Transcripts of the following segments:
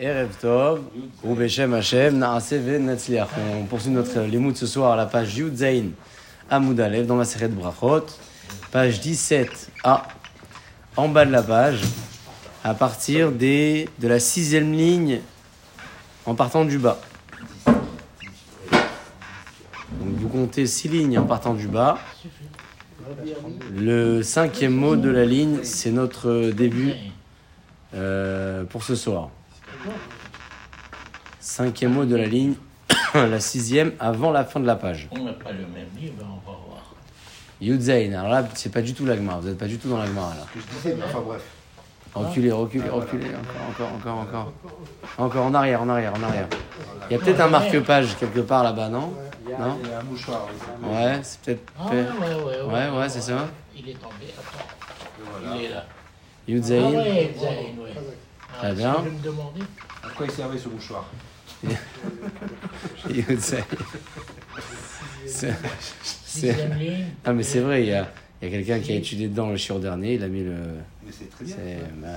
Erev Tov, Hashem, Naase Netzliach. On poursuit notre limoud ce soir à la page Yud Zain, Amoud Alev, dans la série de Brachot, page 17a, en bas de la page, à partir des, de la sixième ligne, en partant du bas. Donc vous comptez six lignes en partant du bas. Le cinquième mot de la ligne, c'est notre début euh, pour ce soir. Cinquième mot de la ligne, la sixième avant la fin de la page. On n'a pas le même livre, on va voir. Yudzain, alors là, c'est pas du tout l'agma, vous n'êtes pas du tout dans l'agma là. que je disais, mais enfin bref. Reculez, reculez, reculez, encore, encore, encore, encore. Encore en arrière, en arrière, en arrière. Il y a peut-être un marque-page quelque part là-bas, non? Non? Il y a un mouchoir. Ouais, c'est peut-être. Ah ouais, ouais, ouais. Ouais, ouais, c'est ça. Il est tombé, attends. Il est là. Ah Yudzain. Ah, Très bien. Je me demandais. À quoi il servait ce mouchoir? C'est-. Ah, mais c'est vrai, il y a, il y a quelqu'un qui a étudié dedans le chiot dernier, il a mis le. Mais c'est très bien. bah.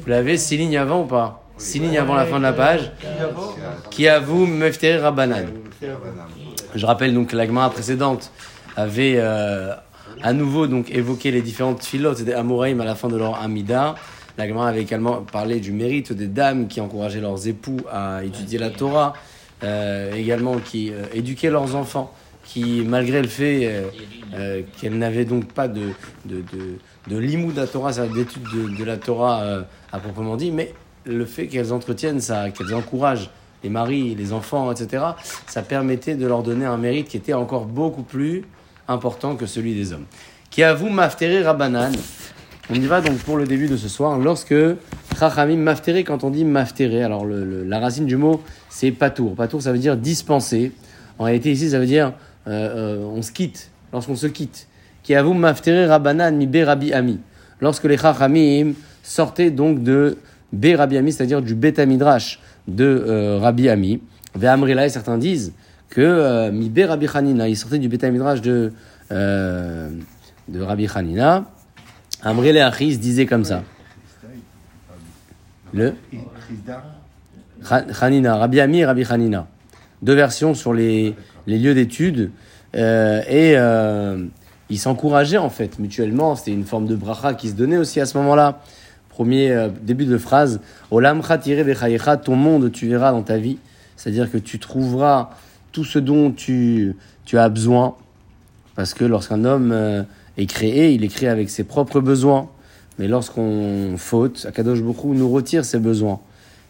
Vous l'avez six lignes avant ou pas? Six lignes avant la fin de la page. Qui avoue Mefteri Rabbanan. Je rappelle donc que l'agma précédente avait euh, à nouveau donc évoqué les différentes filotes des Amoraïm à la fin de leur Amida. L'agma avait également parlé du mérite des dames qui encourageaient leurs époux à étudier la Torah, euh, également qui euh, éduquaient leurs enfants, qui malgré le fait euh, qu'elles n'avaient donc pas de, de, de, de limou de la Torah, d'étude de, la Torah à proprement dit, mais le fait qu'elles entretiennent ça, qu'elles encouragent les maris, les enfants, etc., ça permettait de leur donner un mérite qui était encore beaucoup plus important que celui des hommes. Qui avoue Maftere Rabbanan. On y va donc pour le début de ce soir. Lorsque Chachamim Maftere, quand on dit Maftere, alors la racine du mot c'est patour. Patour ça veut dire dispenser. En réalité ici ça veut dire euh, euh, on se quitte, lorsqu'on se quitte. Qui avoue Maftere Rabbanan mi Be Rabbi Ami. Lorsque les Chachamim sortaient donc de Be Rabbi Ami, c'est-à-dire du Beth Midrash de euh, Rabbi Ami. Ve'amrila, certains disent que euh, mi Be Rabbi Hanina, il sortait du Beth Midrash de, de Rabbi Hanina. Amrele Achis disait comme ça. Le Hanina, Rabbi Ami et Rabbi Hanina. Deux versions sur les, les lieux d'études. Euh, et euh, ils s'encourageaient en fait mutuellement. C'était une forme de bracha qui se donnait aussi à ce moment-là. Premier euh, début de phrase. Olam tiré ton monde tu verras dans ta vie. C'est-à-dire que tu trouveras tout ce dont tu, tu as besoin. Parce que lorsqu'un homme est créé, il est créé avec ses propres besoins. Mais lorsqu'on faute, Akadosh Baruch Hu nous retire ses besoins.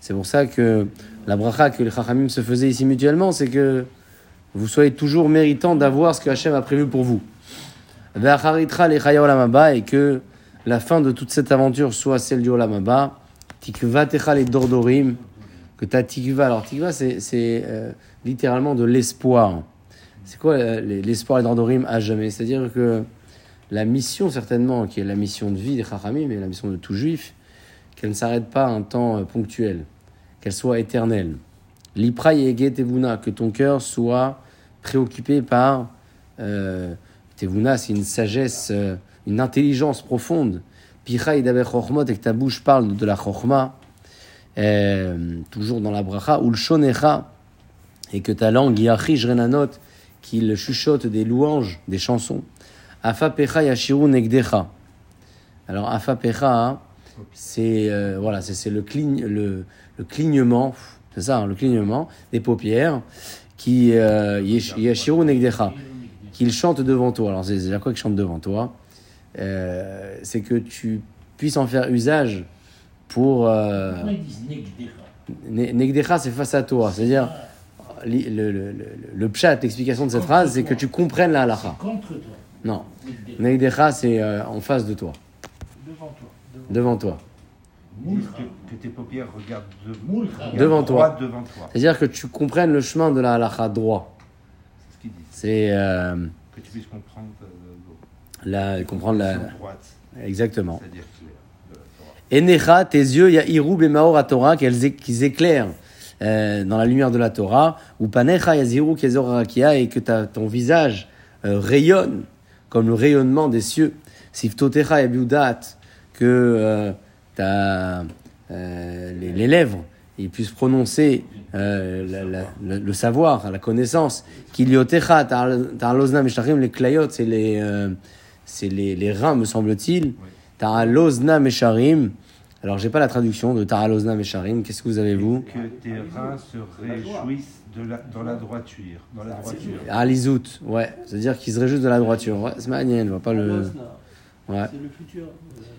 C'est pour ça que la bracha que les Chachamim se faisaient ici mutuellement, c'est que vous soyez toujours méritant d'avoir ce que Hachem a prévu pour vous. Et que la fin de toute cette aventure soit celle du olam haba. Tikva techa les dordorim, que ta tikva. Alors tikva, c'est euh, littéralement de l'espoir. C'est quoi euh, les- l'espoir et dordorim à jamais? C'est-à-dire que la mission certainement, qui est la mission de vie des Chachamim et la mission de tout juif, qu'elle ne s'arrête pas à un temps euh, ponctuel, qu'elle soit éternelle. L'ipra tevuna, que ton cœur soit préoccupé par euh, tevuna, c'est une sagesse, euh, une intelligence profonde. Picha chokhmot, et que ta bouche parle de la chokhma, euh, toujours dans la bracha, ou le et que ta langue yachish renanot, qu'il chuchote des louanges, des chansons. Afa pecha yashiru negdecha. Alors afa pecha, c'est euh, voilà, c'est le, cligne, le, le clignement, c'est ça, hein, le clignement des paupières qui euh, yashiru negdecha, qu'il chante devant toi. Alors c'est à quoi qu'il chante devant toi Euh, C'est que tu puisses en faire usage pour euh, Pourquoi ils disent Negdecha? Ne- Negdecha, c'est face à toi. C'est-à-dire, le, le, le, le pshat, l'explication de cette phrase, c'est que tu comprennes la halakha. Contre toi. Non. Negdecha. C'est euh, en face de toi, Devant toi. devant toi. Que, que tes paupières regardent de- regardent Devant toi. droit devant toi. C'est-à-dire que tu comprennes le chemin de la halakha droit. C'est ce qu'ils disent. C'est euh, Que tu puisses comprendre euh, la, comprendre la droite. Exactement. C'est-à-dire que. Enecha, tes yeux, yahiru bemaor à Torah, qu'ils éclairent euh, dans la lumière de la Torah. Ou panecha yaziru kezor et que ta, ton visage euh, rayonne comme le rayonnement des cieux. Siftotecha yabiudat, que euh, euh, les, les lèvres il puisse prononcer euh, la- la- le, le savoir, la connaissance. Kiliotecha, ta'alozna meshachim, les klayot, c'est les, euh, c'est les, les reins, me semble-t-il. Ta'alozna mesharim. Alors, j'ai pas la traduction de Ta'alozna mesharim. Qu'est-ce que vous avez, vous? Que tes reins se réjouissent de la, dans la droiture. Dans la droiture. Alizout, ouais. C'est-à-dire qu'ils se réjouissent de la droiture. Ouais, c'est magnifique, je vois pas le. Ouais. C'est le futur.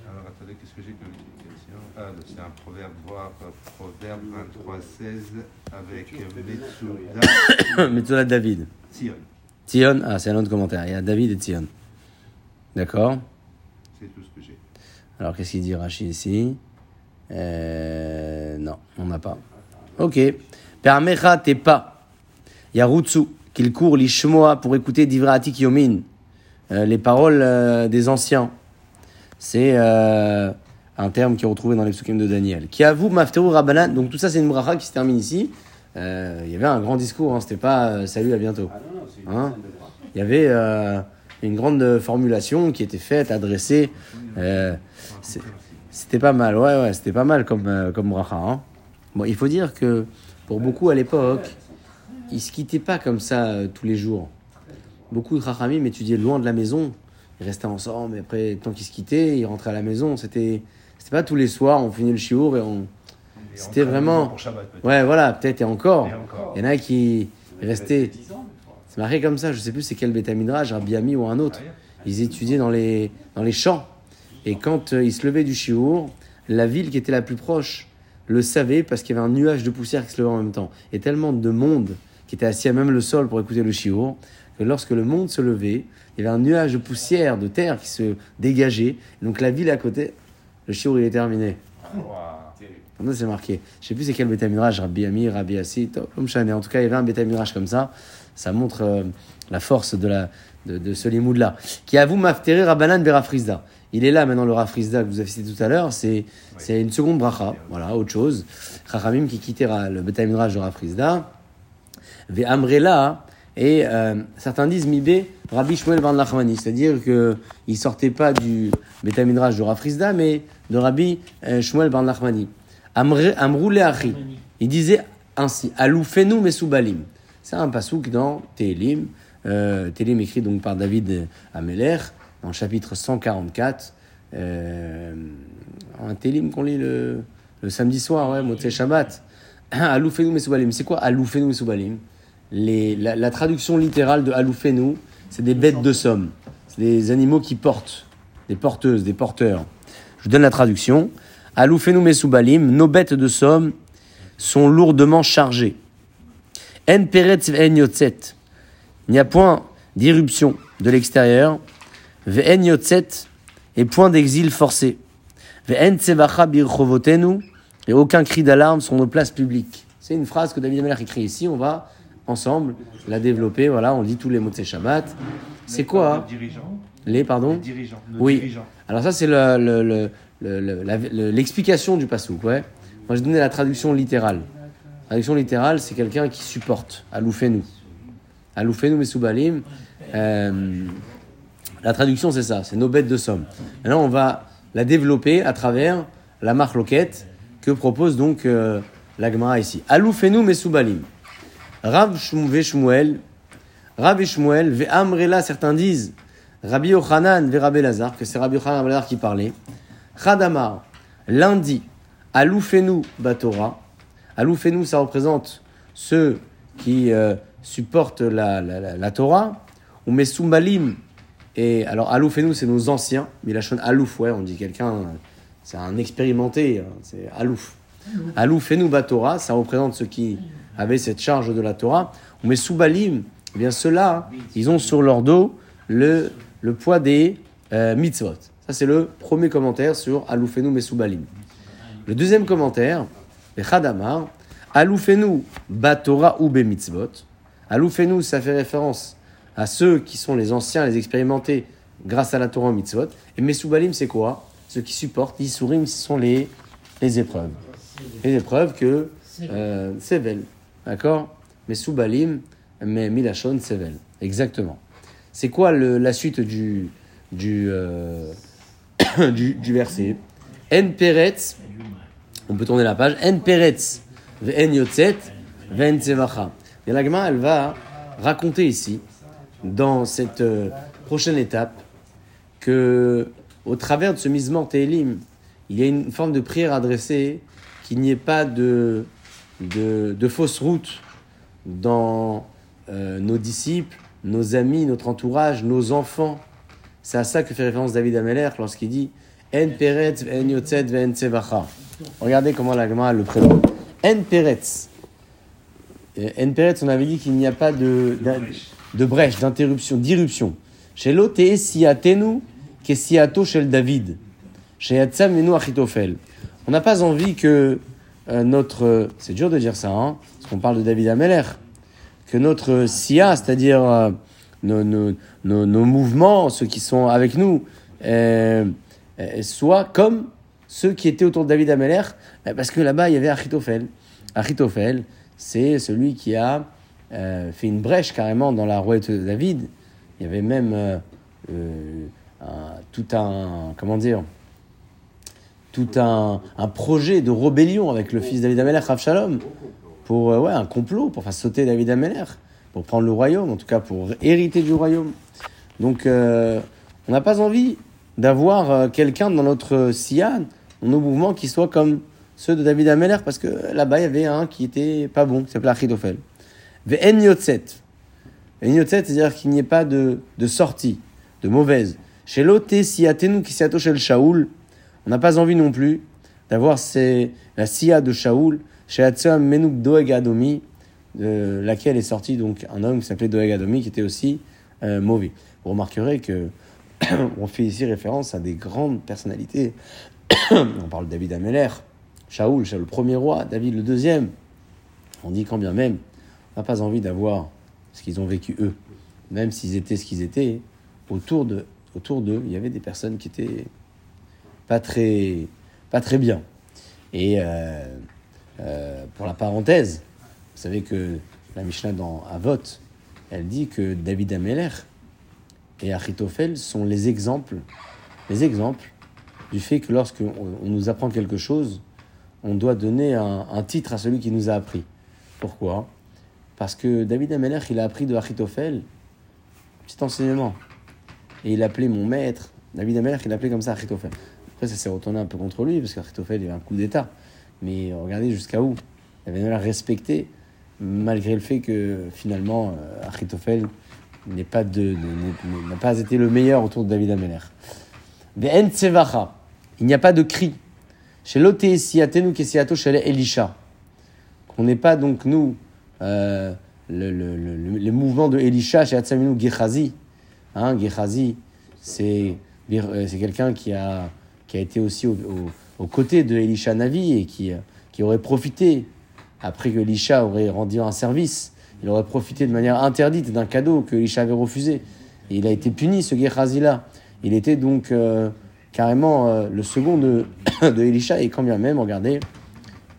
Alors attendez, qu'est-ce que j'ai comme explication? Ah, c'est un proverbe, voir euh, proverbe 23, 16 avec Metsuda Metzola David. Sion. Tion, ah, c'est un autre commentaire. Il y a David et Tion. D'accord? C'est tout ce que j'ai. Alors, qu'est-ce qu'il dit Rachid ici? Euh, Non, on n'a pas. Ok. Permecha t'es pas. Yarutsu, qu'il court l'ishmoa pour écouter Divratik Yomin, euh, les paroles euh, des anciens. C'est un terme qui est retrouvé dans les psukim de Daniel. Qui avoue Mafteru Rabbanan. Donc, tout ça, c'est une bracha qui se termine ici. Il y avait un grand discours, hein, c'était pas salut, à bientôt. Ah Hein. Il y avait une grande formulation qui était faite, adressée. euh, c'est- c'était pas mal, ouais, ouais, c'était pas mal comme, euh, comme bracha. hein. Bon, il faut dire que pour beaucoup à l'époque, ils se quittaient pas comme ça euh, tous les jours. Beaucoup de rachamim étudiaient loin de la maison. Ils restaient ensemble, et après, tant qu'ils se quittaient, ils rentraient à la maison. C'était, c'était pas tous les soirs, on finit le chiour et on. C'était vraiment- Shabbat. Ouais, voilà, peut-être et encore. Et encore. Il y en a qui restaient. 10 ans, des fois. C'est marqué comme ça, je sais plus c'est quel Betamidrash, Rabbi Ami ou un autre. Ils étudiaient dans les, dans les champs. Et quand euh, ils se levaient du chiour, la ville qui était la plus proche le savait parce qu'il y avait un nuage de poussière qui se levait en même temps. Et tellement de monde qui était assis à même le sol pour écouter le chiour, que lorsque le monde se levait, il y avait un nuage de poussière, de terre qui se dégageait. Donc la ville à côté, le chiour il est terminé. Ça, c'est marqué. Je sais plus c'est quel Betamidrash, Rabbi Ami, Rabbi Assi, En tout cas, il y avait un Betamidrash comme ça. Ça montre euh, la force de, la, de, de ce limoud-là. Qui avoue Maftere Rabbanan Berafrizda. Il est là maintenant, le Rafrizda que vous avez cité tout à l'heure. C'est c'est une seconde bracha. Voilà, autre chose. Chachamim qui quittait Ra- le Betamidrash de Rafrizda. Ve Amrela. Et euh, certains disent Mibé Rabbi Shmuel Bar Nachmani. C'est-à-dire qu'il sortait pas du Betamidrash de Rafrizda, mais de Rabbi euh, Shmuel Bar Nachmani. Amre- Amrou Leachi. Il disait ainsi Aloufenu Mesoubalim. C'est un pasouk dans Télim. Euh, Télim écrit donc par David Ameler, dans le chapitre 144. Euh, un Télim qu'on lit le, le samedi soir, ouais, Motzei Shabbat. Aloufenu Mesoubalim. C'est quoi Aloufenu Mesoubalim Les, la, la traduction littérale de Aloufenu, c'est des bêtes de somme. C'est des animaux qui portent, des porteuses, des porteurs. Je vous donne la traduction. Aloufenu Mesoubalim, nos bêtes de somme sont lourdement chargées. En peretz yotzet. Il n'y a point d'irruption de l'extérieur. Ve'en yotzet et point d'exil forcé. Ve'en tsevacha birchovotenu et aucun cri d'alarme sur nos places publiques. C'est une phrase que David Ameller écrit ici. On va ensemble la développer. Voilà, on dit tous les mots de ces Shabbat. C'est quoi hein Les dirigeants. Les, pardon Les dirigeants. Oui. dirigeants. alors ça, c'est le- le- le- l'explication du pasouk. Ouais. Moi, j'ai donné la traduction littérale. La traduction littérale, c'est quelqu'un qui supporte. Aloufenu Mesoubalim. Euh, la traduction, c'est ça. C'est nos bêtes de somme. Maintenant, on va la développer à travers la marque loquette que propose donc euh, la Gemara ici. Aloufenu Mesoubalim. Rav Shmuel. Rabbi Shmuel. Ve'amrela, certains disent. Rabbi Yochanan ve Rabbi Lazar, que c'est Rabbi Yochanan Lazar qui parlait. Chadamar, lundi, Aloufenu Batora. Aloufenu, ça représente ceux qui euh, supportent la, la Torah. Ou Mesumbalim, et alors Aloufenu, c'est nos anciens. Milachon Alouf, ouais, on dit quelqu'un, c'est un expérimenté, hein, c'est Alouf. Aloufenu Batora, ça représente ceux qui avaient cette charge de la Torah. Ou Mesumbalim, eh bien ceux-là, ils ont sur leur dos le, le poids des euh, mitzvot. Ça, c'est le premier commentaire sur Aloufenu Mesoubalim. Le deuxième commentaire, le Chadamar, Aloufenu Batora ou Mitzvot. Aloufenu, ça fait référence à ceux qui sont les anciens, les expérimentés grâce à la Torah en Mitzvot. Et Mesoubalim, c'est quoi? Ceux qui supportent, Isurim, ce sont les, les épreuves. Les épreuves que euh, Sevel, d'accord? Mesoubalim, mais Milachon, Sevel. Exactement. C'est quoi le- la suite du, du, euh, du, du verset? En Peretz, on peut tourner la page. En Peretz, ve'en yotzet, ve'en tzevacha. Et la elle va raconter ici, dans cette euh, prochaine étape, que au travers de ce misement Télim, il y a une forme de prière adressée, qu'il n'y ait pas de, de, de fausse route dans euh, nos disciples, nos amis, notre entourage, nos enfants. C'est à ça que fait référence David Ameller lorsqu'il dit En peretz, en yotzet, en tsevacha. Regardez comment la Gemara le présente. En peretz. En peretz, on avait dit qu'il n'y a pas de, de brèche, d'interruption, d'irruption. Chez l'OTE siatenu, que siato shel David. Chez Yatsam menu achitophel. On n'a pas envie que euh, notre. C'est dur de dire ça, hein, parce qu'on parle de David Ameller. Que notre SIA, c'est-à-dire euh, nos, mouvements, ceux qui sont avec nous, euh, soient comme ceux qui étaient autour de David Ameller, parce que là-bas, il y avait Achitophel. Achitophel, c'est celui qui a euh, fait une brèche carrément dans la royauté de David. Il y avait même euh, euh, tout un. Comment dire tout un, projet de rébellion avec le fils David Ameller, Rav Shalom, pour ouais, un complot, pour faire sauter David Ameller, pour prendre le royaume, en tout cas pour hériter du royaume. Donc on n'a pas envie d'avoir quelqu'un dans notre Sian, dans nos mouvements, qui soit comme ceux de David Ameller, parce que là-bas il y avait un qui était pas bon, qui s'appelait Achitophel. Ve'en yotzet. En yotzet, c'est-à-dire qu'il n'y ait pas de, sortie, de mauvaise. Chez l'oté siatenu qui siato shel Shaoul, on n'a pas envie non plus d'avoir la sia de Shaoul, chez Hatzam Menuk Doeg Adomi, de laquelle est sorti donc un homme qui s'appelait Doeg Adomi, qui était aussi euh, mauvais. Vous remarquerez que on fait ici référence à des grandes personnalités. on parle de David Ameller, Shaoul, le premier roi, David le deuxième. On dit quand bien même, n'a pas envie d'avoir ce qu'ils ont vécu eux. Même s'ils étaient ce qu'ils étaient, autour de autour d'eux, il y avait des personnes qui étaient pas très, bien. Et euh, euh, pour la parenthèse, vous savez que la Mishnah dans Avot, elle dit que David Ameller et Achitophel sont les exemples, les exemples du fait que lorsque on, nous apprend quelque chose, on doit donner un titre à celui qui nous a appris. Pourquoi? Parce que David Ameller, il a appris de Achitophel petit enseignement. Et il appelait mon maître, David Ameller, il appelait comme ça Achitophel. Après, ça s'est retourné un peu contre lui, parce qu'Achitophel, il avait un coup d'État. Mais regardez jusqu'à où. David Ameller respecté, malgré le fait que finalement, euh, Achitophel n'est n'est- n'a pas été le meilleur autour de David tsevacha. Il n'y a pas de cri. Chez l'oté siatenu kesiato chez Elisha. Qu'on n'ait pas donc nous euh, le, le, le, de Elisha chez Hatsaminu Gehazi. Hein, Gehazi, c'est euh, c'est quelqu'un qui a, qui a été aussi au, au, aux côtés de Elisha Navi et qui, euh, qui aurait profité, après que Elisha aurait rendu un service, il aurait profité de manière interdite d'un cadeau que Elisha avait refusé. Il a été puni, ce Gehazi-là. Il était donc euh, carrément le second de, de Elisha, et quand bien même, regardez,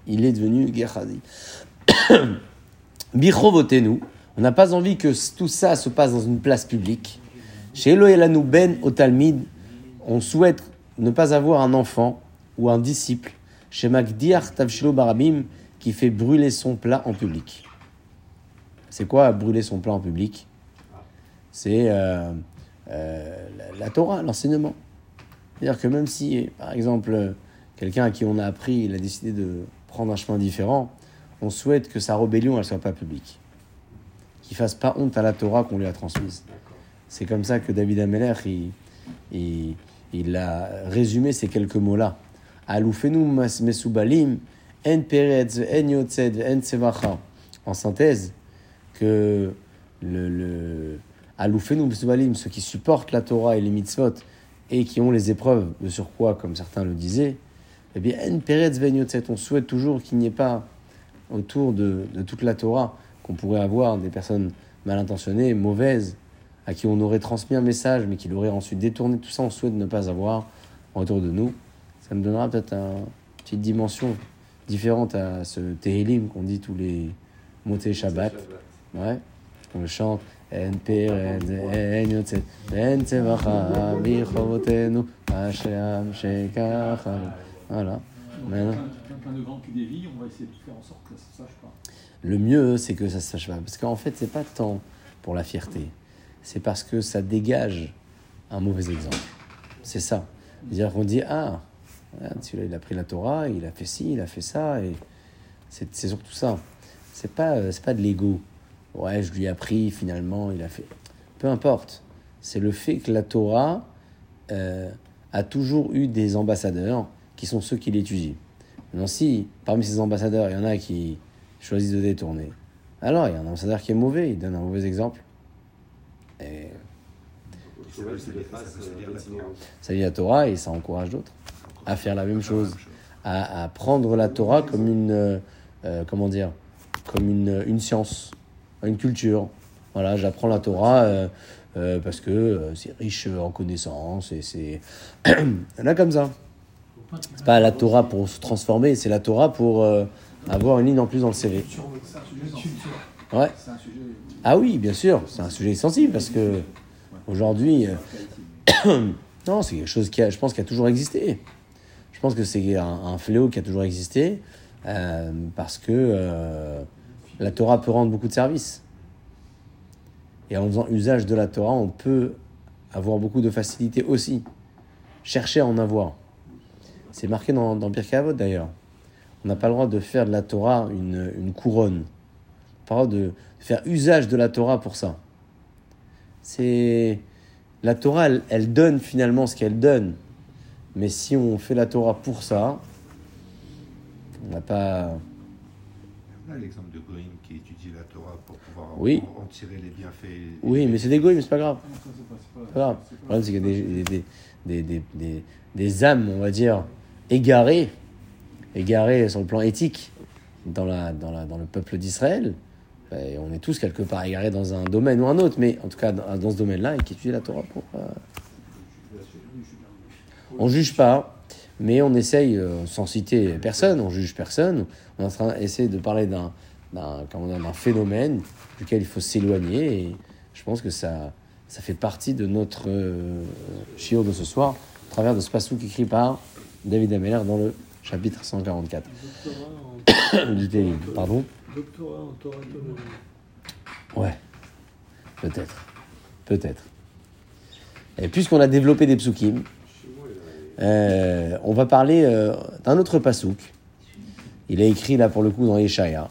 il est devenu Gehazi. Bichovotenu, on n'a pas envie que tout ça se passe dans une place publique. Chez Elohelanu Ben au Talmid, on souhaite ne pas avoir un enfant ou un disciple chez Magdiar Tavshilo Barabim qui fait brûler son plat en public. C'est quoi brûler son plat en public? C'est euh, euh, la, la Torah, l'enseignement. C'est-à-dire que même si, par exemple, quelqu'un à qui on a appris, il a décidé de prendre un chemin différent, on souhaite que sa rébellion, elle soit pas publique. Qu'il fasse pas honte à la Torah qu'on lui a transmise. C'est comme ça que David Ameller, il, il, a résumé ces quelques mots-là. En en en synthèse, que le, le mesubalim, ceux qui supportent la Torah et les mitzvot, et qui ont les épreuves de surcroît, comme certains le disaient, eh bien, en on souhaite toujours qu'il n'y ait pas autour de, de toute la Torah qu'on pourrait avoir des personnes mal intentionnées, mauvaises, à qui on aurait transmis un message, mais qui l'auraient ensuite détourné. Tout ça, on souhaite ne pas avoir autour de nous. Ça me donnera peut-être un- une petite dimension différente à ce Tehillim qu'on dit tous les motés Shabbat. Ouais, on le chante. En pered, en yotzet, en tzevacha, bichovotenu, Hashem shekachanu. Voilà. De on va essayer de faire en sorte que ça ne se sache pas. Le mieux, c'est que ça se sache pas. Parce qu'en fait, c'est pas tant pour la fierté. C'est parce que ça dégage un mauvais exemple. C'est ça. C'est-à-dire qu'on dit Ah, il a pris la Torah, il a fait ci, il a fait ça. Et c'est surtout ça. C'est pas, euh, pas de l'ego. Ouais, je lui ai appris, finalement, il a fait. Peu importe. C'est le fait que la Torah euh, a toujours eu des ambassadeurs qui sont ceux qui l'étudient. Maintenant, si parmi ces ambassadeurs, il y en a qui choisissent de détourner, alors il y a un ambassadeur qui est mauvais, il donne un mauvais exemple. Et ça lit la Torah et ça encourage d'autres à faire la même chose, à, prendre la Torah comme une, euh, euh, comment dire, comme une, une science, une culture. Voilà, j'apprends la Torah euh, parce que c'est riche en connaissances et c'est là comme ça. C'est pas la Torah pour se transformer, c'est la Torah pour euh, avoir une ligne en plus dans le CV. Ouais. Ah oui, bien sûr, c'est un sujet sensible parce que aujourd'hui, euh, non, c'est quelque chose qui a, je pense, qui a toujours existé. Je pense que c'est un, fléau qui a toujours existé euh, parce que la Torah peut rendre beaucoup de services. Et en faisant usage de la Torah, on peut avoir beaucoup de facilité aussi. Chercher à en avoir. C'est marqué dans, dans Pirkei Avot d'ailleurs. On n'a pas le droit de faire de la Torah une, une couronne. Pas le droit de faire usage de la Torah pour ça. C'est la Torah, elle, elle donne finalement ce qu'elle donne. Mais si on fait la Torah pour ça, on n'a pas. Là, l'exemple de Goïm qui étudie la Torah pour pouvoir Oui. en, en tirer les bienfaits. Oui, mais c'est des goïs, mais c'est pas grave. Non, ça, c'est pas- c'est pas- C'est pas grave. c'est Le problème, c'est qu'il y a des, des, des, des, des, des âmes, on va dire, égarées, égarées sur le plan éthique dans, le peuple d'Israël. Et on est tous quelque part égarés dans un domaine ou un autre, mais en tout cas dans, ce domaine-là, et qui étudient la Torah pour. euh, On juge pas, mais on essaye, euh, sans citer personne, on juge personne. On est en train d'essayer de parler d'un, phénomène duquel il faut s'éloigner. Et je pense que ça, fait partie de notre euh, shiur de ce soir, à travers de ce passouk écrit par David Ameller dans le chapitre 144 du Télim. Pardon Doctorat en Torah. Ouais, peut-être. Peut-être. Et puisqu'on a développé des psukim, euh, on va parler euh, d'un autre pasouk. Il est écrit là pour le coup dans Yeshaya.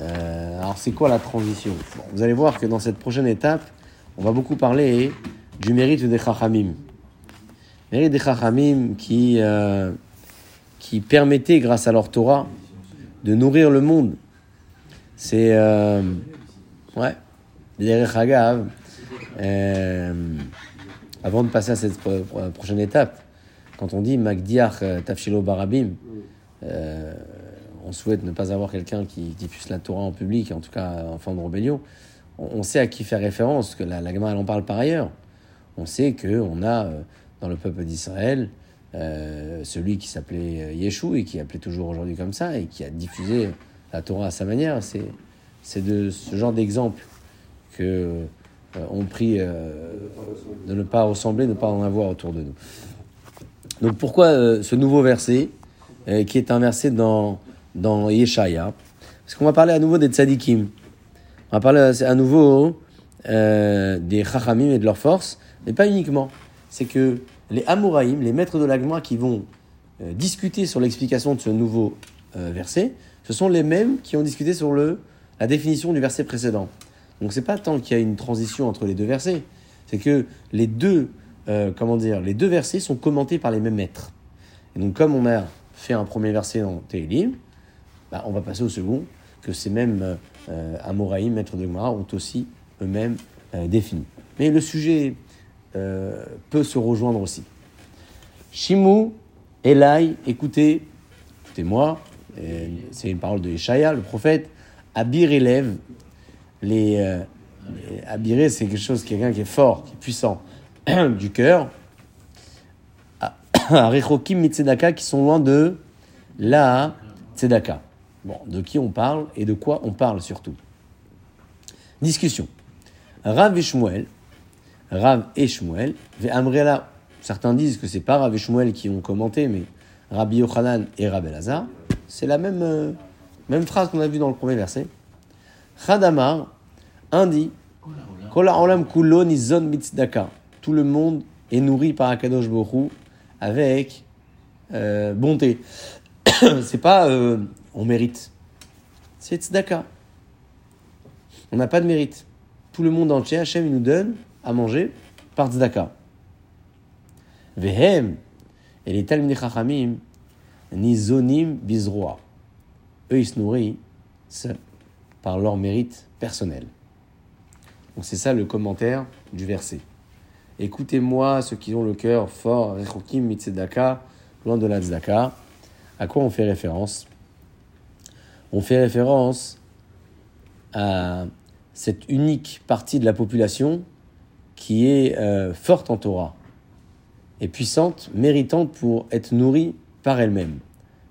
Euh, alors c'est quoi la transition? Bon, Vous allez voir que dans cette prochaine étape, on va beaucoup parler du mérite des Chachamim. Mérite des Chachamim qui, euh, qui permettait, grâce à leur Torah, de nourrir le monde. C'est. euh, ouais. Derech Hagav, euh, avant de passer à cette pro- pro- prochaine étape, quand on dit Magdiach euh, Tafshilo Barabim, euh, on souhaite ne pas avoir quelqu'un qui diffuse la Torah en public, en tout cas en forme de rébellion. On, on sait à qui faire référence, que la, la Gemara, elle en parle par ailleurs. On sait qu'on a euh, dans le peuple d'Israël euh, celui qui s'appelait euh, Yeshua et qui appelait toujours aujourd'hui comme ça et qui a diffusé la Torah à sa manière. C'est, de ce genre d'exemple que euh, on prie de ne pas ressembler, de ne pas en avoir autour de nous. Donc pourquoi ce nouveau verset, qui est un verset dans, dans Yeshaya? Parce qu'on va parler à nouveau des tzadikim. On va parler à nouveau des chachamim et de leur force, mais pas uniquement. C'est que les Amoraïm, les maîtres de l'Agma qui vont euh, discuter sur l'explication de ce nouveau euh, verset, ce sont les mêmes qui ont discuté sur le, la définition du verset précédent. Donc c'est pas tant qu'il y a une transition entre les deux versets, c'est que les deux, euh, comment dire, les deux versets sont commentés par les mêmes maîtres. Et donc comme on a fait un premier verset dans Télim, bah, on va passer au second, que ces mêmes Amoraïm, maîtres de Gemara, ont aussi eux-mêmes défini. Mais le sujet euh, peut se rejoindre aussi. Shimou, Elai, écoutez, écoutez-moi, c'est une parole de Yeshaya, le prophète, Abir élève, les, euh, Abiré, c'est quelque chose, quelqu'un qui est fort, qui est puissant, du cœur, à Rechokim Mitzedaka, qui sont loin de la Tzedaka. Bon, de qui on parle et de quoi on parle surtout? Discussion. Rav et Rav et Shmuel, Amrela, certains disent que c'est pas Rav et qui ont commenté, mais Rabbi Yochanan et Rabbi Lazar, c'est la même, euh, même phrase qu'on a vue dans le premier verset. Chadamar, un dit. Tout le monde est nourri par Akadosh Borou avec euh, bonté. c'est pas euh, on mérite, c'est tzedaka. On n'a pas de mérite. Tout le monde entier, Hachem, il nous donne à manger par tzedaka. Vehem, et les Talmud Chachamim, nizonim bizroa. Eux, ils se nourrissent par leur mérite personnel. Donc c'est ça le commentaire du verset. Écoutez-moi, ceux qui ont le cœur fort, rechokim mitzedaka, loin de la tzedaka. À quoi on fait référence? On fait référence à cette unique partie de la population qui est euh, forte en Torah et puissante, méritante pour être nourrie par elle-même,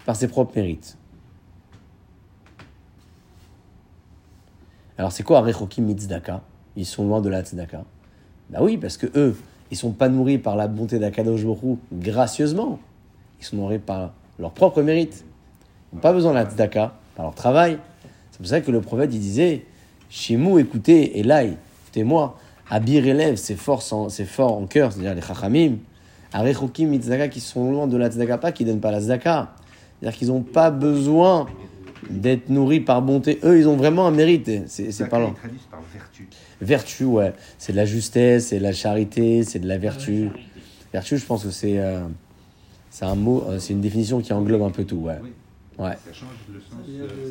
par ses propres mérites. Alors c'est quoi Rechokim Mitzdaka Ils sont loin de la Tzedaka. Bah oui, parce que eux, ils sont pas nourris par la bonté d'Akadosh Hu gracieusement. Ils sont nourris par leur propre mérite. Ils n'ont pas besoin de la Tzedaka, par leur travail. C'est pour ça que le prophète, il disait, Shimou, écoutez, Elai, écoutez-moi, Abir élève, c'est fort, en- c'est fort en cœur, c'est-à-dire les Chachamim, Arechokim Mitzedaka qui sont loin de la Tzedaka, pas qui ne donnent pas la Tzedaka. C'est-à-dire qu'ils n'ont pas besoin d'être nourris par bonté. Eux, ils ont vraiment un mérite. C'est, c'est Tzedaka, par leur ils traduisent par vertu. vertu, ouais. C'est de la justesse, c'est de la charité, c'est de la vertu. Vertu, je pense que c'est, euh, c'est un mot, euh, c'est une définition qui englobe un peu tout, ouais. Oui. Ouais. Ça change le sens.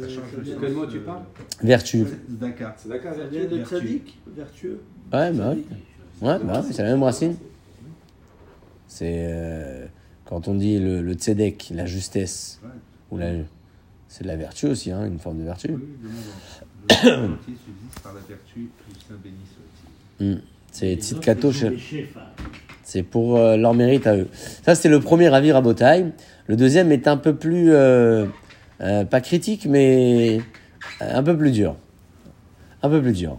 ça change le. Quel mot tu parles? Vertu. Vient de Vertu. vertueux. Ouais, bah oui. Ouais, bah ouais, c'est la même racine. C'est euh, quand on dit le, le tzedek, la justesse, ou la, c'est de la vertu aussi, hein, une forme de vertu. Hmm. C'est Les Tzid autres, Kato, ils sont chez- des chefs, hein. c'est pour euh, leur mérite à eux. Ça, c'est le premier avis Rabotai. Le deuxième est un peu plus, euh, pas critique, mais un peu plus dur. Un peu plus dur.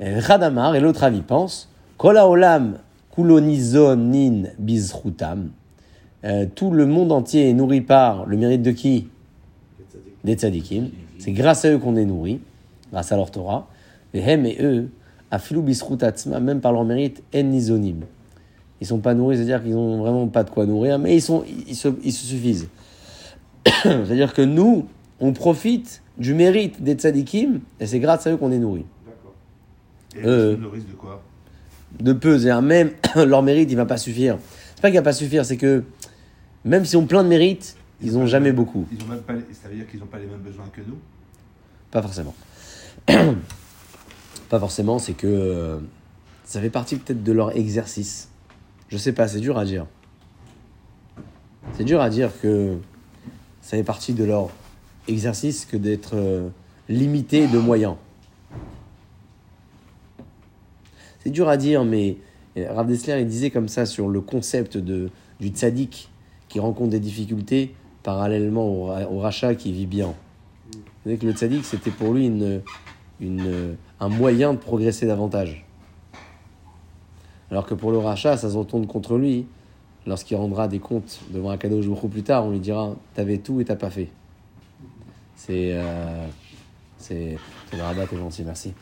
Et Radamar et l'autre avis pense Kola olam kulonizonin bizrutam. Euh, tout le monde entier est nourri par le mérite de qui? Des tzadikim. C'est grâce à eux qu'on est nourri, grâce à leur Torah. Hem et eux, afilou bisrutatzma, même par leur mérite, en nizonim. Ils sont pas nourris, c'est-à-dire qu'ils ont vraiment pas de quoi nourrir, mais ils, sont, ils, se, ils se suffisent. c'est-à-dire que nous, on profite du mérite des tzadikim, et c'est grâce à eux qu'on est nourris. Et Euh. se nourrissent de quoi? De peu, c'est-à-dire même leur mérite, il va pas suffire. C'est pas qu'il va pas suffire, c'est que même s'ils ont plein de mérites, ils ont jamais beaucoup. Ils ont même pas, ça veut dire qu'ils n'ont pas les mêmes besoins que nous? Pas forcément. pas forcément, c'est que euh, ça fait partie peut-être de leur exercice. Je sais pas, c'est dur à dire. C'est dur à dire que ça fait partie de leur exercice que d'être euh, limité de moyens. C'est dur à dire, mais euh, Rav Dessler, il disait comme ça sur le concept de, du tzaddik qui rencontre des difficultés parallèlement au, ra- au rachat qui vit bien. Vous que le tzaddik, c'était pour lui un moyen de progresser davantage. Alors que pour le rachat, ça se retourne contre lui. Lorsqu'il rendra des comptes devant un cadeau jour plus tard, on lui dira T'avais tout et t'as pas fait. C'est. Euh, c'est. Rabat, t'es gentil, merci.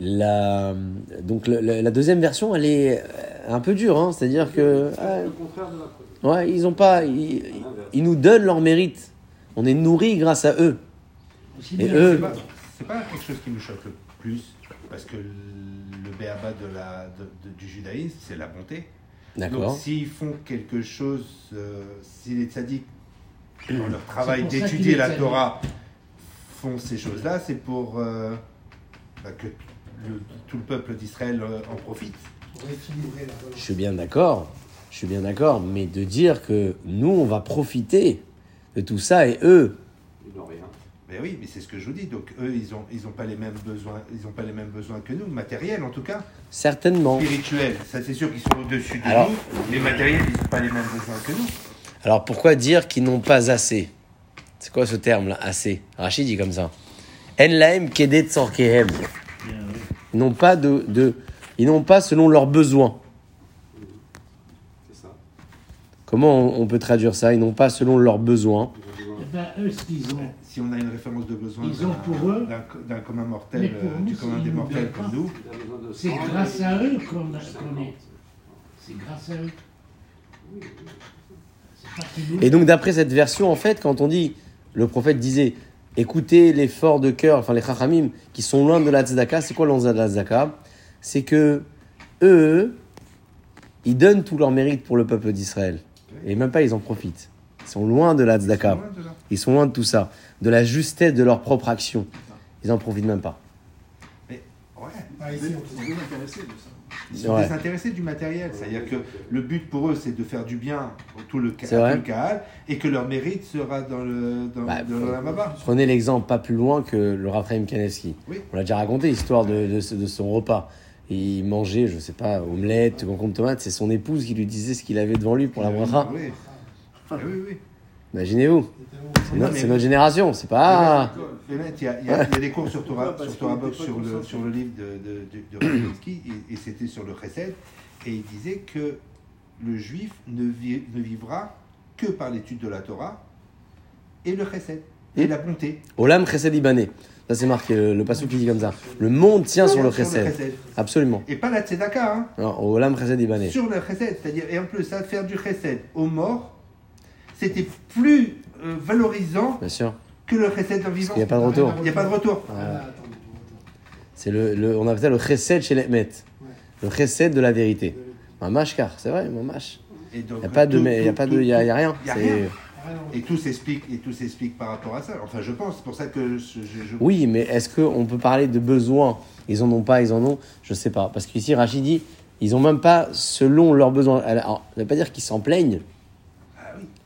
La, donc le- le- la deuxième version, elle est euh, un peu dure, hein, c'est-à-dire que ouais, ils ont pas, ils, ils nous donnent leur mérite. On est nourris grâce à eux. Et C'est pas, quelque chose qui nous choque le plus, parce que le béaba de la, de- de- du judaïsme, c'est la bonté. D'accord. Donc s'ils font quelque chose, euh, si les tzaddik, dans leur travail d'étudier la. Torah, font ces choses-là, c'est pour euh, bah, que le- tout le peuple d'Israël euh, en profite. Je suis bien d'accord. Je suis bien d'accord, mais de dire que nous, on va profiter de tout ça et eux, Ils n'ont rien. Mais oui, mais c'est ce que je vous dis. Donc eux, ils ont, ils ont pas les mêmes besoins, ils ont pas les mêmes besoins que nous, matériels en tout cas, certainement. spirituels. Ça c'est sûr qu'ils sont au-dessus de Alors- nous. Les matériels, ils n'ont pas les mêmes besoins que nous. Alors pourquoi dire qu'ils n'ont pas assez? C'est quoi ce terme-là, assez? Rachid dit comme ça. En laem kedet tzorkehem. Ils n'ont pas de, de, ils n'ont pas selon leurs besoins. C'est ça. Comment on, on peut traduire ça? Ils n'ont pas selon leurs besoins. Eh ben, eux, ce qu'ils ont, Si on a une référence de besoin d'un- ont pour eux- d'un d'un commun mortel, euh, nous, du commun des mortels comme nous, c'est grâce à eux qu'on a- qu'on est. C'est grâce à eux. Et donc, d'après cette version, en fait, quand on dit, le prophète disait, écoutez l'effort de cœur, enfin les chachamim, qui sont loin de la tzedaka, c'est quoi loin de la tzedaka? C'est que eux, ils donnent tout leur mérite pour le peuple d'Israël. Et même pas, ils en profitent. Ils sont loin de la tzedaka. Ils sont loin de tout ça. De la justesse de leur propre action. Ils en profitent même pas. Ouais, Ah, ici, on On est intéressé de ça. ils sont Ouais. désintéressés du matériel. C'est-à-dire que le but pour eux, c'est de faire du bien pour tout le, Kahal, et que leur mérite sera dans le dans, Bah, dans. Prenez l'exemple pas plus loin que le Raphaël Kanevski. Oui. On l'a déjà raconté, l'histoire de, de son repas. Il mangeait, je sais pas, omelette, concombre tomate. C'est son épouse qui lui disait ce qu'il avait devant lui pour la bracha. Oui. Ah oui, oui. Imaginez-vous. C'est no- notre génération. C'est pas. Il y, a, il y a- il y a des cours sur Torah, sur Torah sur le, sur le livre de, de, de, de Ravinsky, et, et c'était sur le Chesed, et il disait que le juif ne, vi- ne vivra que par l'étude de la Torah et le Chesed, et la bonté. Olam chesed libanais. Ça, c'est marqué, le, le passage qui dit comme ça. Le monde tient sur le chesed. Absolument. Et pas la tzedaka, hein, Non, Olam chesed libanais. sur le Chesed. C'est-à-dire, et en plus, ça, faire du Chesed aux morts, c'était plus euh, valorisant Bien sûr. que le Chesed en vivant. Il n'y a pas de retour. Il n'y a pas de retour. Voilà. C'est le, le- on appelle ça le chesed chez les Met. Le chesed de la vérité. Un mashkar, c'est vrai, un mash. Il n'y a pas de, mais- y a pas de, tout- y a, y a rien. y a C'est- rien. Et tout s'explique, et tout s'explique par rapport à ça. Enfin, je pense. C'est pour ça que je- Oui, mais est-ce qu'on peut parler de besoins? Ils en ont pas, ils en ont? Je sais pas. Parce qu'ici, Rachid dit, ils ont même pas selon leurs besoins. Alors, ça ne veut pas dire qu'ils s'en plaignent.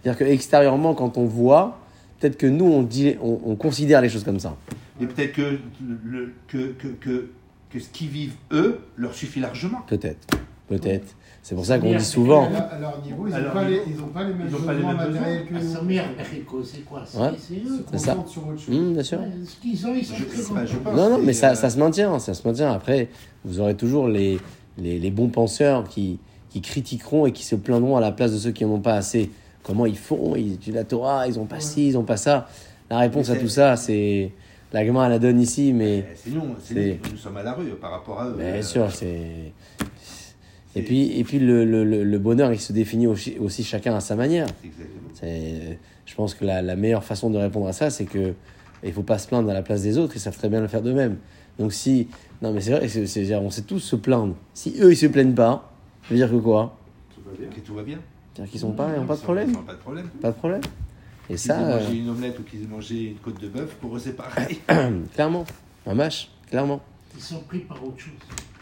C'est-à-dire qu'extérieurement, quand on voit, peut-être que nous, on, dit, on, on considère les choses comme ça. Et peut-être que, le, que, que, que, que ce qu'ils vivent eux leur suffit largement. Peut-être. Peut-être. C'est pour ça qu'on dit souvent. À leur niveau, ils n'ont pas, pas les mêmes Ils ont pas les besoins mêmes matériels que nous. C'est quoi? C'est Ouais. eux? ça. sur autre chose. Hum, bien sûr. Ce qu'ils ont, ils sont Je, très c'est pas- je contents. pense. Non, non, mais ça, euh, ça se maintient, ça se maintient. Après, vous aurez toujours les, les, les bons penseurs qui, qui critiqueront et qui se plaindront à la place de ceux qui n'en ont pas assez. Comment ils font Ils étudient la Torah, ils n'ont pas ci, ils n'ont pas ça. La réponse à tout ça, c'est. La Gemara la donne ici, mais. C'est nous, c'est nous, nous sommes à la rue par rapport à eux. Bien Euh, sûr, c'est. Et puis, et puis le, le, le- bonheur, il se définit aussi, aussi chacun à sa manière. Exactement. C'est- Je pense que la, la meilleure façon de répondre à ça, c'est que il faut pas se plaindre à la place des autres, ils savent très bien le faire d'eux-mêmes. Donc si, non mais c'est vrai, c'est- c'est- on sait tous se plaindre. Si eux ils se plaignent pas, ça veut dire que quoi? Tout va bien. Que tout va bien. Ça qu'ils sont pas, ils ont pas de Ils problème, ont Pas de problème. pas de problème. Et Qu'ils aient ça, euh, mangé une omelette ou qu'ils aient mangé une côte de bœuf, pour eux c'est pareil. clairement, un match, clairement, Ils sont pris par autre chose.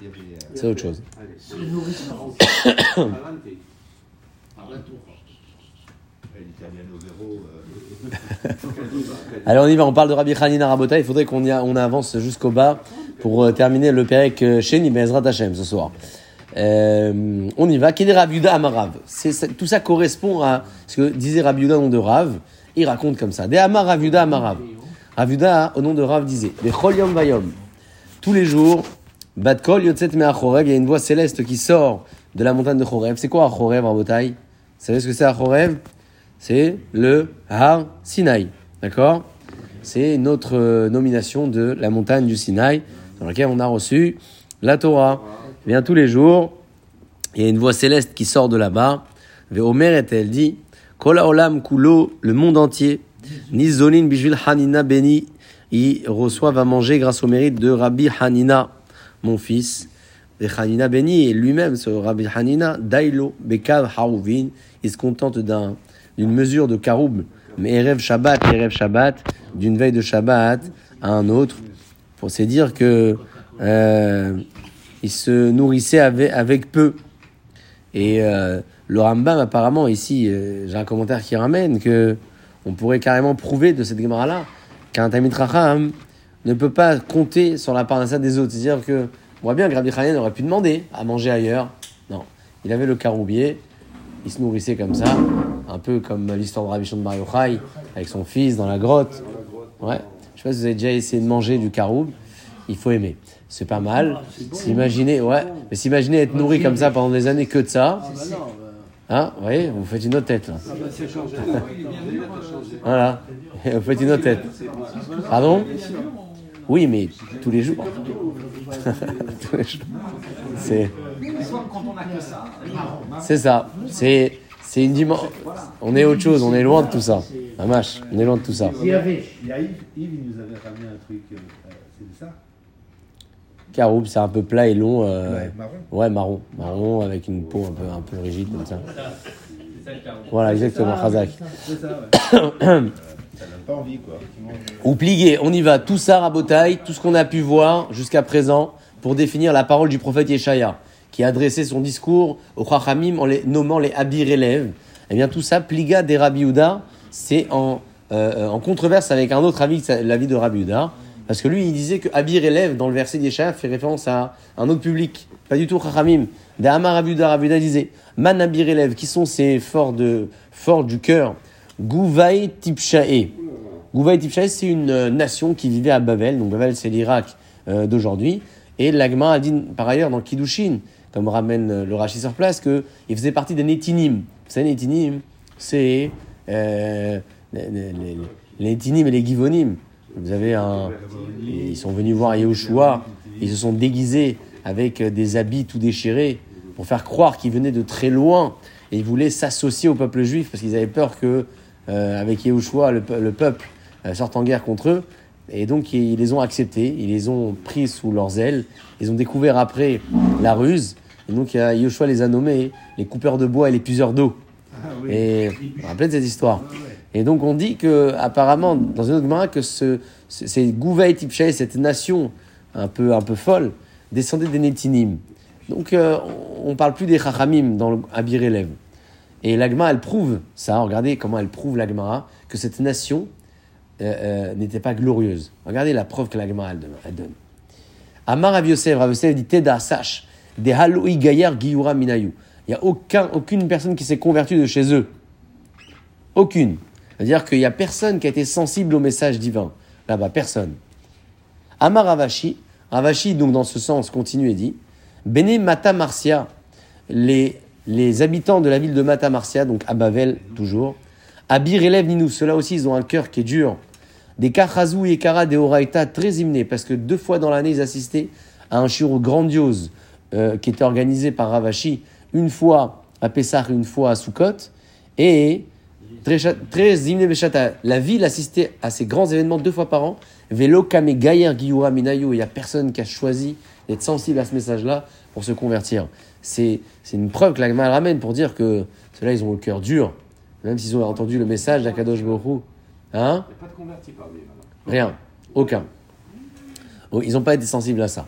Euh, c'est autre chose. Allez. Ils se nourrissent par autre chose. Avanti. Par la tour. l'Italiano Vero. euh, Allez, on y va, on parle de Rabbi Hanina Rabota. Il faudrait qu'on on avance jusqu'au bas pour terminer le Perek euh, Sheni Bezrat Hashem ce soir. Euh, on y va. Quel est Rabbi Yuda Amarav? Tout ça correspond à ce que disait Rabbi Yuda au nom de Rav. Il raconte comme ça. De Amar Rav Yuda Amarav. Rav Yuda, au nom de Rav, disait Yom Vayom. Tous les jours, Bat Kol Yotzet il y a une voix céleste qui sort de la montagne de Chorev. C'est quoi Chorev, Rabotai Vous savez ce que c'est Chorev C'est le Har Sinai. D'accord? C'est notre euh, nomination de la montagne du Sinaï, dans laquelle on a reçu la Torah. Eh Bien tous les jours, il y a une voix céleste qui sort de là-bas. Veomer et elle dit Kol olam kulo, le monde entier, Nizolin bishvil Hanina Beni, ils reçoivent à manger grâce au mérite de Rabbi Hanina, mon fils. Et Hanina Beni, et lui-même, ce Rabbi Hanina, Dailo, Bekav Haruvin, il se contente d'un- d'une mesure de Karoub, mais Erev Shabbat, Erev Shabbat, d'une veille de Shabbat à un autre, pour se dire que euh, il se nourrissait avec, peu. Et euh, le Rambam, apparemment, ici, euh, j'ai un commentaire qui ramène que on pourrait carrément prouver de cette Gemara-là qu'un Tamit Racham ne peut pas compter sur la parnassa des autres. C'est-à-dire que, voit bien Rabbi Chanan aurait pu demander à manger ailleurs. Non. Il avait le caroubier, il se nourrissait comme ça, un peu comme l'histoire de Rabbi Shimon Bar Yochai, avec son fils dans la grotte. Ouais. Je sais pas si vous avez déjà essayé de manger du caroub. Il faut aimer. C'est pas mal. S'imaginer, ouais, mais s'imaginer être nourri comme ça pendant des années que de ça. Ah bah non, bah, Hein, vous voyez, vous faites une autre tête là. ah bah changé. Voilà. Vous faites une autre tête. Pardon Oui, mais tous les jours. Tous les jours. C'est. C'est ça. C'est c'est une dimension. On est autre chose. On est loin de tout ça. Un mâche. On est loin de tout ça. Il y avait. Yves, il nous avait ramené un truc, euh, euh, c'est ça? Caroub, c'est un peu plat et long. euh, Ouais, marron. Ouais, marron. Marron avec une peau un peu, un peu rigide comme ça. Voilà, exactement, Khazak. C'est ça, ouais. Euh, ça donne pas envie, quoi. Ou plié, on y va. Tout ça, rabotaille, tout ce qu'on a pu voir jusqu'à présent pour définir la parole du prophète Yeshaya, qui a adressé son discours aux Chachamim en les nommant les Abir élèves. Eh bien, tout ça, pliga des Rabbi c'est en, euh, en controverse avec un autre avis, l'avis de Rabbi Yehuda. Parce que lui, il disait que Abir élève, dans le verset d'Yeshaya, fait référence à un autre public. Pas du tout Chachamim. Des Amar Rabbi Yehuda, Rabbi Yehuda disait, Man Abir élève, qui sont ces forts, de, forts du cœur? Gouvaï Tipshae. Gouvaï Tipshae, c'est une euh, nation qui vivait à Babel. Donc Babel, c'est l'Irak euh, d'aujourd'hui. Et l'Agma a dit par ailleurs dans Kiddushin, comme ramène euh, le Rashi sur place, qu'il faisait partie des Nétinim. Vous savez, Nétinim, c'est les, les, les- Nétinim et les Givonim. Vous avez un. Ils sont venus voir Yehoshua, ils se sont déguisés avec euh, des habits tout déchirés pour faire croire qu'ils venaient de très loin et ils voulaient s'associer au peuple juif parce qu'ils avaient peur que, euh, avec Yehoshua, le, pe- le peuple euh, sorte en guerre contre eux. Et donc, ils les ont acceptés, ils les ont pris sous leurs ailes. Ils ont découvert après la ruse. Et donc, Yehoshua les a nommés les coupeurs de bois et les puiseurs d'eau. Et vous vous rappelez de cette histoire? Et donc, on dit que, apparemment, dans une autre Gemara, que ce, ce- ces Gouvaï Tipshaï, cette nation un peu, un peu folle, descendait des Nétinim. Donc, euh, on ne parle plus des Chachamim dans le Abir Elev. Et l'Agma, elle prouve ça. Regardez comment elle prouve l'Agma, que cette nation euh, euh, n'était pas glorieuse. Regardez la preuve que l'Agma, elle donne. Amar Rav Yosef dit Teda, sache, des Haloi Gayer Giyura Minayu. Il n'y a aucun, aucune personne qui s'est convertie de chez eux. Aucune. C'est-à-dire qu'il n'y a personne qui a été sensible au message divin. Là-bas, personne. Amar Ravashi, Ravashi, donc dans ce sens, continue et dit Bene Mata Marcia, les, habitants de la ville de Mata Marcia, donc à Bavel toujours, Abir élève Ninou, ceux-là aussi, ils ont un cœur qui est dur. Des Kachazou et Kara des Horaïta très hymnés, parce que deux fois dans l'année, ils assistaient à un shiro grandiose euh, qui était organisé par Ravashi, une fois à Pessah, une fois à Sukkot, et très, Beshata. La ville assistait à ces grands événements deux fois par an. Vélo Kame Gayer Giyura Minayu, il n'y a personne qui a choisi d'être sensible à ce message-là pour se convertir. C'est une preuve que l'Agma elle ramène pour dire que ceux-là, ils ont le cœur dur, même s'ils ont entendu le message d'Akadosh. Hein Il n'y a pas de convertis parmi eux. Rien. Aucun. Oh, Ils n'ont pas été sensibles à ça.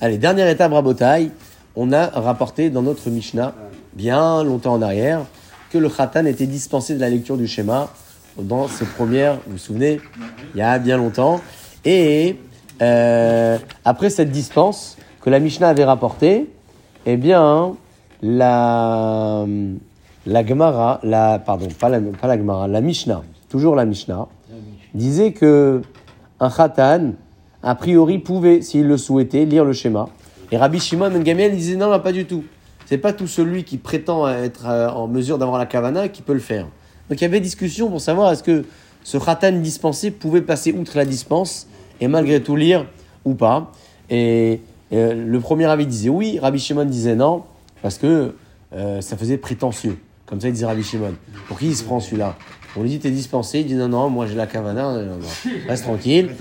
Allez, dernière étape, Rabotai. On a rapporté dans notre Mishnah, bien longtemps en arrière, que le Khatan était dispensé de la lecture du schéma dans ses premières, vous vous souvenez, il y a bien longtemps. Et euh, après cette dispense que la Mishnah avait rapportée, eh bien, la, la Gemara, la, pardon, pas la, pas la Gemara, la Mishnah, toujours la Mishnah, disait que un Khatan, a priori, pouvait, s'il le souhaitait, lire le schéma. Et Rabbi Shimon Ben Gamiel disait non, pas du tout. C'est pas tout celui qui prétend être euh, en mesure d'avoir la kavana qui peut le faire. Donc il y avait discussion pour savoir est-ce que ce Khatan dispensé pouvait passer outre la dispense et malgré tout lire ou pas. Et euh, le premier avis disait oui, Rabbi Shimon disait non, parce que euh, ça faisait prétentieux. Comme ça, il disait Rabbi Shimon. Pour qui il se prend celui-là? On lui dit t'es dispensé, il dit non, non, moi j'ai la kavana, non, non, non. reste tranquille.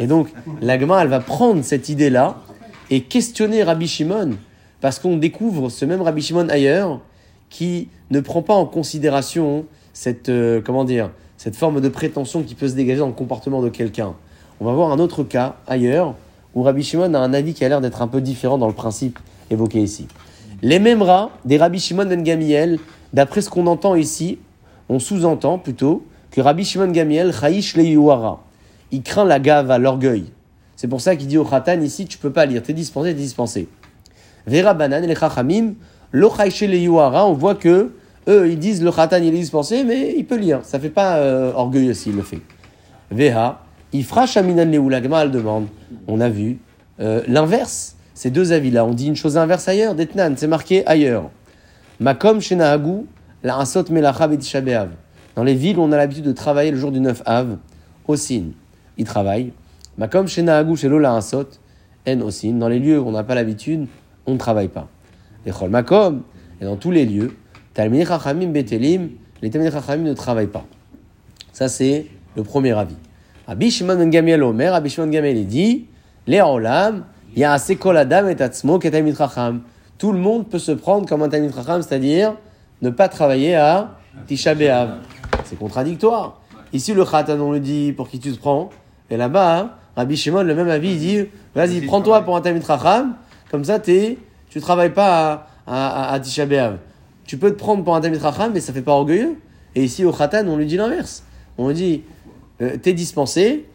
Et donc, l'agma, elle va prendre cette idée-là et questionner Rabbi Shimon, parce qu'on découvre ce même Rabbi Shimon ailleurs, qui ne prend pas en considération cette, euh, comment dire, cette forme de prétention qui peut se dégager dans le comportement de quelqu'un. On va voir un autre cas ailleurs, où Rabbi Shimon a un avis qui a l'air d'être un peu différent dans le principe évoqué ici. Les mêmes rats des Rabbi Shimon ben Gamiel, d'après ce qu'on entend ici, on sous-entend plutôt que Rabbi Shimon Gamiel, Chaïsh le Yuara, il craint la gave à l'orgueil. C'est pour ça qu'il dit au Khatan ici, tu peux pas lire, t'es dispensé, t'es dispensé. Vera Banan et les Chachamim, lo Chaïsh le Yuara, on voit que eux, ils disent le Khatan il est dispensé, mais il peut lire. Ça fait pas euh, orgueilleux s'il le fait. Veha, Ifra Shaminan Leou, la Gemara, elle demande. On a vu euh, l'inverse. Ces deux avis-là, on dit une chose inverse ailleurs. Detnan, c'est marqué ailleurs. Makom Shenahagu, la Asot Melacha Betisha B'Av. Dans les villes on a l'habitude de travailler le jour du 9 Av, Osin, ils travaillent. Makom Shenahagu Shelo la Asot, En Osin. Dans les lieux où on n'a pas l'habitude, on ne travaille pas. Les Makom, et dans tous les lieux, Talmidei Chachamim Betelim, les Talmidei Chachamim ne travaillent pas. Ça, c'est le premier avis. Rabbi Shimon ben Gamiel Omer, Rabbi Shimon ben Gamiel, il dit, les Olam, il y a assez kol adam et atzmo Talmid Chacham. Tout le monde peut se prendre comme un Talmid Chacham, c'est-à-dire ne pas travailler à Tisha B'Av. C'est contradictoire. Ici, le Khatan, on le dit pour qui tu te prends? Et là-bas, Rabbi Shimon, le même avis, il dit, vas-y, prends-toi pour un Talmid Chacham, comme ça, t'es, tu travailles pas à, à, à, Tisha. Tu peux te prendre pour un Talmid Chacham, mais ça fait pas orgueilleux. Et ici, au Khatan, on lui dit l'inverse. On lui dit, euh, t'es dispensé,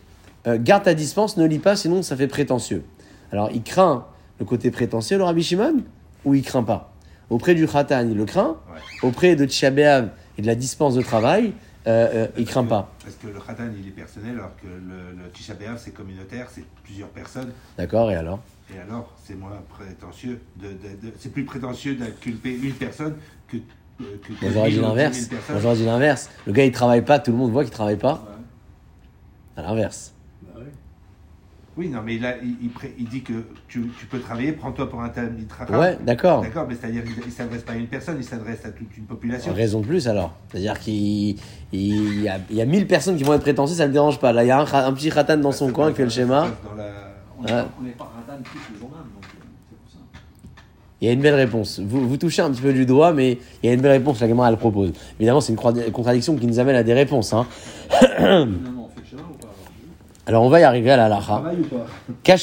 euh, garde ta dispense, ne lis pas, sinon ça fait prétentieux. Alors, il craint le côté prétentieux, le Rabbi Shimon, ou il craint pas? Auprès du Khatan, il le craint. Ouais. Auprès de Tisha et de la dispense de travail, euh, euh, il craint pas. Parce que le Khatan, il est personnel, alors que le, le c'est communautaire, c'est plusieurs personnes? D'accord, et alors? Et alors, c'est moins prétentieux. De, de- de- c'est plus prétentieux d'inculper une personne que. que, que Moi, j'aurais dit l'inverse. j'aurais dit l'inverse. Le gars, il travaille pas, tout le monde voit qu'il travaille pas. À l'inverse. Bah ouais. Oui, non, mais là, il, il pré- il dit que tu, tu peux travailler, prends-toi pour un Chacham. Ouais, d'accord. D'accord, mais c'est-à-dire qu'il ne s'adresse pas à une personne, il s'adresse à toute une population. Raison de plus alors. C'est-à-dire qu'il il y, a, il y a 1000 personnes qui vont être prétentieuses, ça ne le dérange pas. Là, il y a un, petit khatan dans son coin qui fait le schéma. Dans la- On n'est pas- donc euh, c'est pour ça. Il y a une belle réponse. Vous, vous touchez un petit peu du doigt, mais il y a une belle réponse la Gemara elle propose. Évidemment, c'est une contradiction qui nous amène à des réponses. Hein. Alors on va y arriver à la lacha.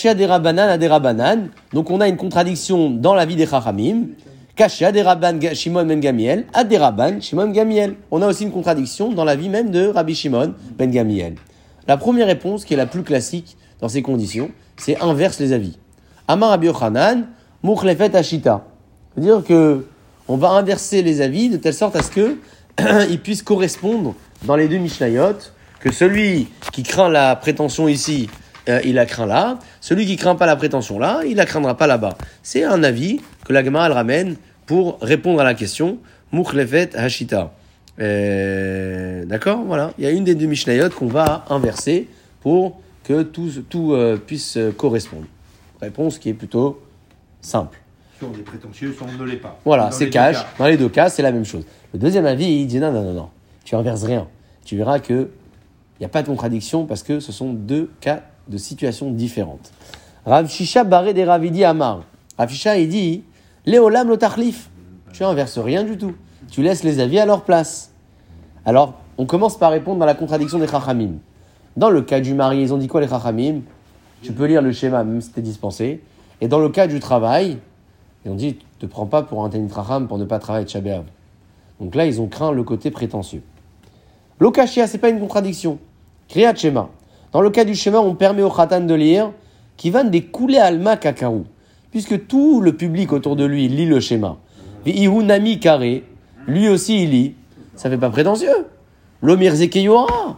À des rabanan à des rabanan. Donc, on a une contradiction dans la vie des chachamim. Caché à des rabban Shimon ben Gamiel, à des rabban Shimon Gamiel. On a aussi une contradiction dans la vie même de Rabbi Shimon ben Gamiel. La première réponse, qui est la plus classique dans ces conditions, c'est inverse les avis. Amar Rabbi Yochanan, Mukhlefet Ashita. C'est-à-dire que on va inverser les avis de telle sorte à ce que ils puissent correspondre dans les deux Mishnayot, que celui qui craint la prétention ici, euh, il la craint là, celui qui craint pas la prétention là, il la craindra pas là-bas. C'est un avis que la Gemara ramène pour répondre à la question Mukhlefet Hashita. Euh, D'accord Voilà. Il y a une des deux Mishnayot qu'on va inverser pour que tout, tout euh, puisse euh, correspondre. Réponse qui est plutôt simple. On est prétentieux, soit on ne l'est pas. Voilà, c'est cash. cas. Dans les deux cas, c'est la même chose. Le deuxième avis, il dit non, non, non, non. Tu inverses rien. Tu verras que il n'y a pas de contradiction parce que ce sont deux cas de situations différentes. Rav Shisha barré des Ravidi Amar. Rav Shisha, il dit Léolam tachlif. Tu inverses rien du tout. Tu laisses les avis à leur place. Alors, on commence par répondre dans la contradiction des Chachamim. Dans le cas du mari, ils ont dit quoi les Chachamim Tu peux lire le schéma même si t'es dispensé. Et dans le cas du travail, ils ont dit, te prends pas pour un Tanit Raham pour ne pas travailler de Shabbat. Donc là, ils ont craint le côté prétentieux. L'Okashia, c'est pas une contradiction. Kriyat Shema. Dans le cas du schéma, on permet au Khatan de lire qui va des couler alma kakaou. Puisque tout le public autour de lui lit le schéma. Vihu nami carré. Lui aussi, il lit. Ça fait pas prétentieux. L'Omir Zekeyora.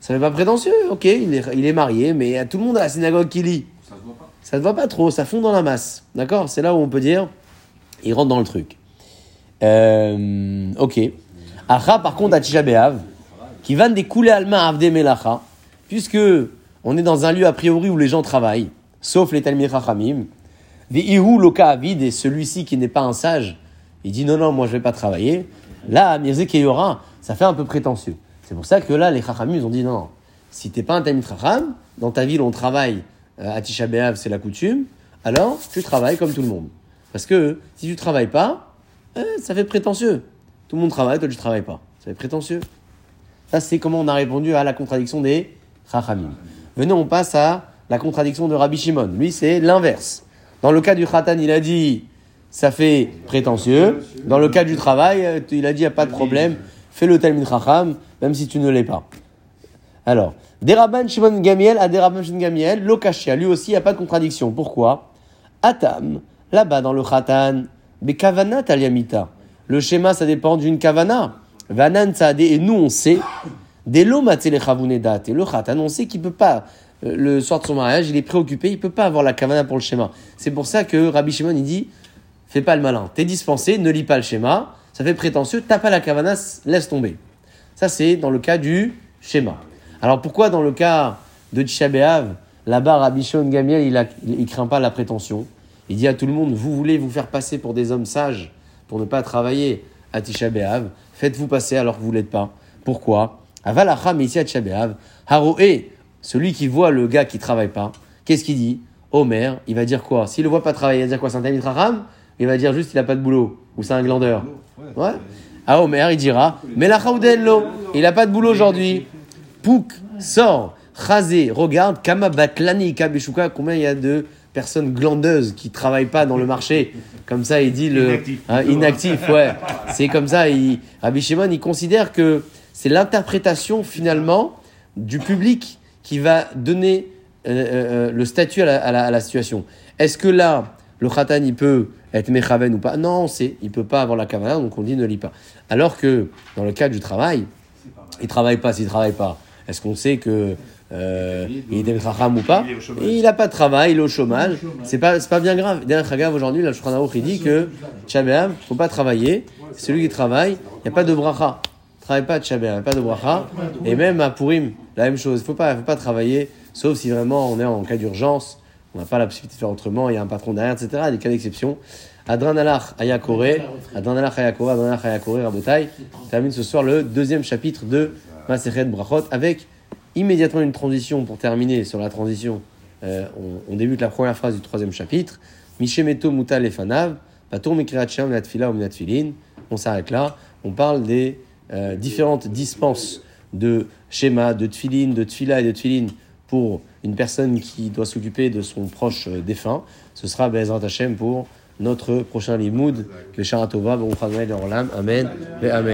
Ça fait pas prétentieux. Ok, il est, il est marié, mais il y a tout le monde à la synagogue qui lit. Ça se voit pas. Ça ne va pas trop, ça fond dans la masse. D'accord? C'est là où on peut dire, il rentre dans le truc. Euh, ok. Acha, par contre, à Tisha B'Av, qui va découler alma avde melacha, puisque on est dans un lieu a priori où les gens travaillent, sauf les Talmid Chachamim. Ve'ihu loka avid, et celui-ci qui n'est pas un sage, il dit non, non, moi je vais pas travailler. Là, Mirze Keyora, ça fait un peu prétentieux. C'est pour ça que là, les Chachamim, ils ont dit non, non. Si t'es pas un Talmid Chacham, dans ta ville on travaille euh, à Tisha c'est la coutume, alors tu travailles comme tout le monde. Parce que si tu travailles pas, euh, ça fait prétentieux. Tout le monde travaille, toi tu travailles pas. Ça fait prétentieux. Ça, c'est comment on a répondu à la contradiction des Chachamim. Venez, on passe à la contradiction de Rabbi Shimon. Lui, c'est l'inverse. Dans le cas du Khatan, il a dit ça fait prétentieux. Dans le cas du travail, euh, il a dit il n'y a pas de problème. Fais le Talmud Chacham, même si tu ne l'es pas. Alors, Deraban Shimon Gamiel à Deraban Shimon Gamiel, Lokashia, lui aussi, il n'y a pas de contradiction. Pourquoi? Atam, là-bas dans le Khatan, Bekavana Taliamita. Le schéma, ça dépend d'une kavana. Vanan et nous, on sait, Dès l'homme et le Khat annoncé qu'il peut pas, euh, le soir de son mariage, il est préoccupé, il peut pas avoir la kavana pour le schéma. C'est pour ça que Rabbi Shimon, il dit, fais pas le malin, t'es dispensé, ne lis pas le schéma, ça fait prétentieux, t'as pas la kavana, laisse tomber. Ça, c'est dans le cas du schéma. Alors pourquoi dans le cas de Tisha B'Av, là-bas, Rabbi Shimon Gamiel, il, a, il, il craint pas la prétention? Il dit à tout le monde, vous voulez vous faire passer pour des hommes sages, pour ne pas travailler à Tisha faites-vous passer alors que vous l'êtes pas. Pourquoi? À Tisha B'Av, Haroé, celui qui voit le gars qui travaille pas, qu'est-ce qu'il dit? Omer, il va dire quoi? S'il le voit pas travailler, il va dire quoi? C'est un Raham? Il va dire juste il a pas de boulot, ou c'est un glandeur? Ouais. À Omer, il dira, mais la Khaudello, il a pas de boulot aujourd'hui. Pouk, sort, Chazé, regarde, Kama Batlani, Kabeshuka, combien il y a de personnes glandeuses qui travaillent pas dans le marché. Comme ça, il dit le Inactif. Hein, inactif, ouais. C'est comme ça. Il, Rabbi Shimon, il considère que c'est l'interprétation finalement du public qui va donner euh, euh, le statut à la, à la- à la situation. Est-ce que là, le khatan, il peut être mechaven ou pas? Non, c'est, il peut pas avoir la kavana, donc on dit ne lit pas. Alors que dans le cas du travail, il travaille pas, s'il travaille pas, est-ce qu'on sait que euh, il est Racham ou pas? Il n'a pas de travail, il est au chômage. C'est pas, c'est pas bien grave. Derrière Chagav, aujourd'hui, la Shulchan il dit que Tchabéam, faut pas travailler. Celui qui travaille, il n'y a pas de bracha. Travaille pas Tchabéam, il n'y a pas de bracha. Et même à Purim, la même chose. Il faut pas, faut pas travailler, sauf si vraiment on est en cas d'urgence. On n'a pas la possibilité de faire autrement, il y a un patron derrière, etc. Il y a des cas d'exception. Adran Alach Ayakore, Adran Alach Ayakore, Adran Alach Ayakore, Rabotai, termine ce soir le deuxième chapitre de Masechet Brachot avec immédiatement une transition pour terminer sur la transition. Euh, on, débute la première phrase du troisième chapitre. Mishemeto Muta Lefanav, Patour Mikriat Shem Natfila ou Natfilin. On s'arrête là. On parle des euh, différentes dispenses de schéma, de tfilin, de tfila et de tfilin pour une personne qui doit s'occuper de son proche euh, défunt. Ce sera Bezrat Hashem pour notre prochain limoud, le Sharatova, Baruch. Amen. et Amen.